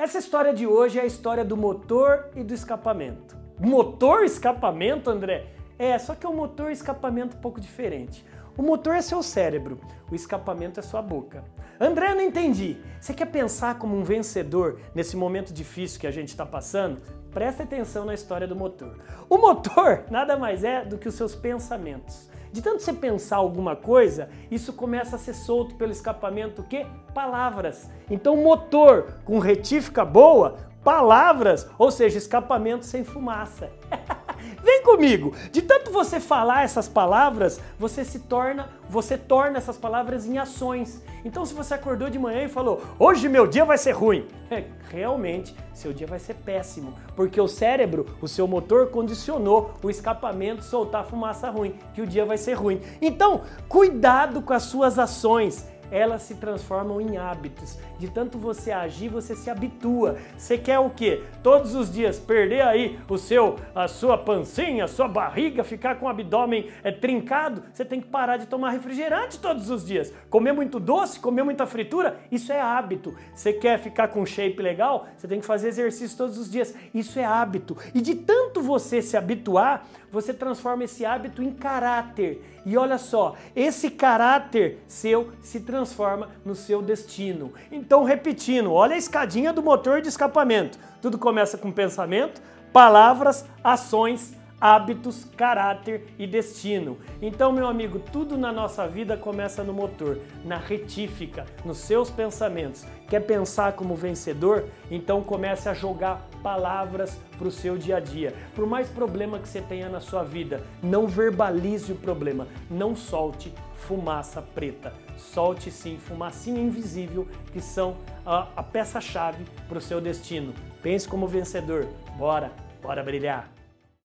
Essa história de hoje é a história do motor e do escapamento. Motor escapamento, André? É, só que é um motor escapamento um pouco diferente. O motor é seu cérebro, o escapamento é sua boca. André, eu não entendi. Você quer pensar como um vencedor nesse momento difícil que a gente está passando? Presta atenção na história do motor. O motor nada mais é do que os seus pensamentos. De tanto você pensar alguma coisa, isso começa a ser solto pelo escapamento que palavras. Então, motor com retífica boa, palavras, ou seja, escapamento sem fumaça. Vem comigo. De tanto você falar essas palavras, você se torna, você torna essas palavras em ações. Então, se você acordou de manhã e falou: "Hoje meu dia vai ser ruim", é, realmente seu dia vai ser péssimo, porque o cérebro, o seu motor condicionou o escapamento soltar fumaça ruim, que o dia vai ser ruim. Então, cuidado com as suas ações elas se transformam em hábitos. De tanto você agir, você se habitua. Você quer o quê? Todos os dias perder aí o seu, a sua pancinha, a sua barriga, ficar com o abdômen é, trincado? Você tem que parar de tomar refrigerante todos os dias. Comer muito doce, comer muita fritura, isso é hábito. Você quer ficar com shape legal? Você tem que fazer exercício todos os dias. Isso é hábito. E de tanto você se habituar, você transforma esse hábito em caráter. E olha só, esse caráter seu se transforma no seu destino. Então, repetindo, olha a escadinha do motor de escapamento. Tudo começa com pensamento, palavras, ações, hábitos, caráter e destino. Então, meu amigo, tudo na nossa vida começa no motor, na retífica, nos seus pensamentos. Quer pensar como vencedor? Então comece a jogar palavras para o seu dia a dia. Por mais problema que você tenha na sua vida, não verbalize o problema, não solte fumaça preta. Solte sim fumacinha invisível, que são a, a peça-chave para o seu destino. Pense como vencedor. Bora, bora brilhar!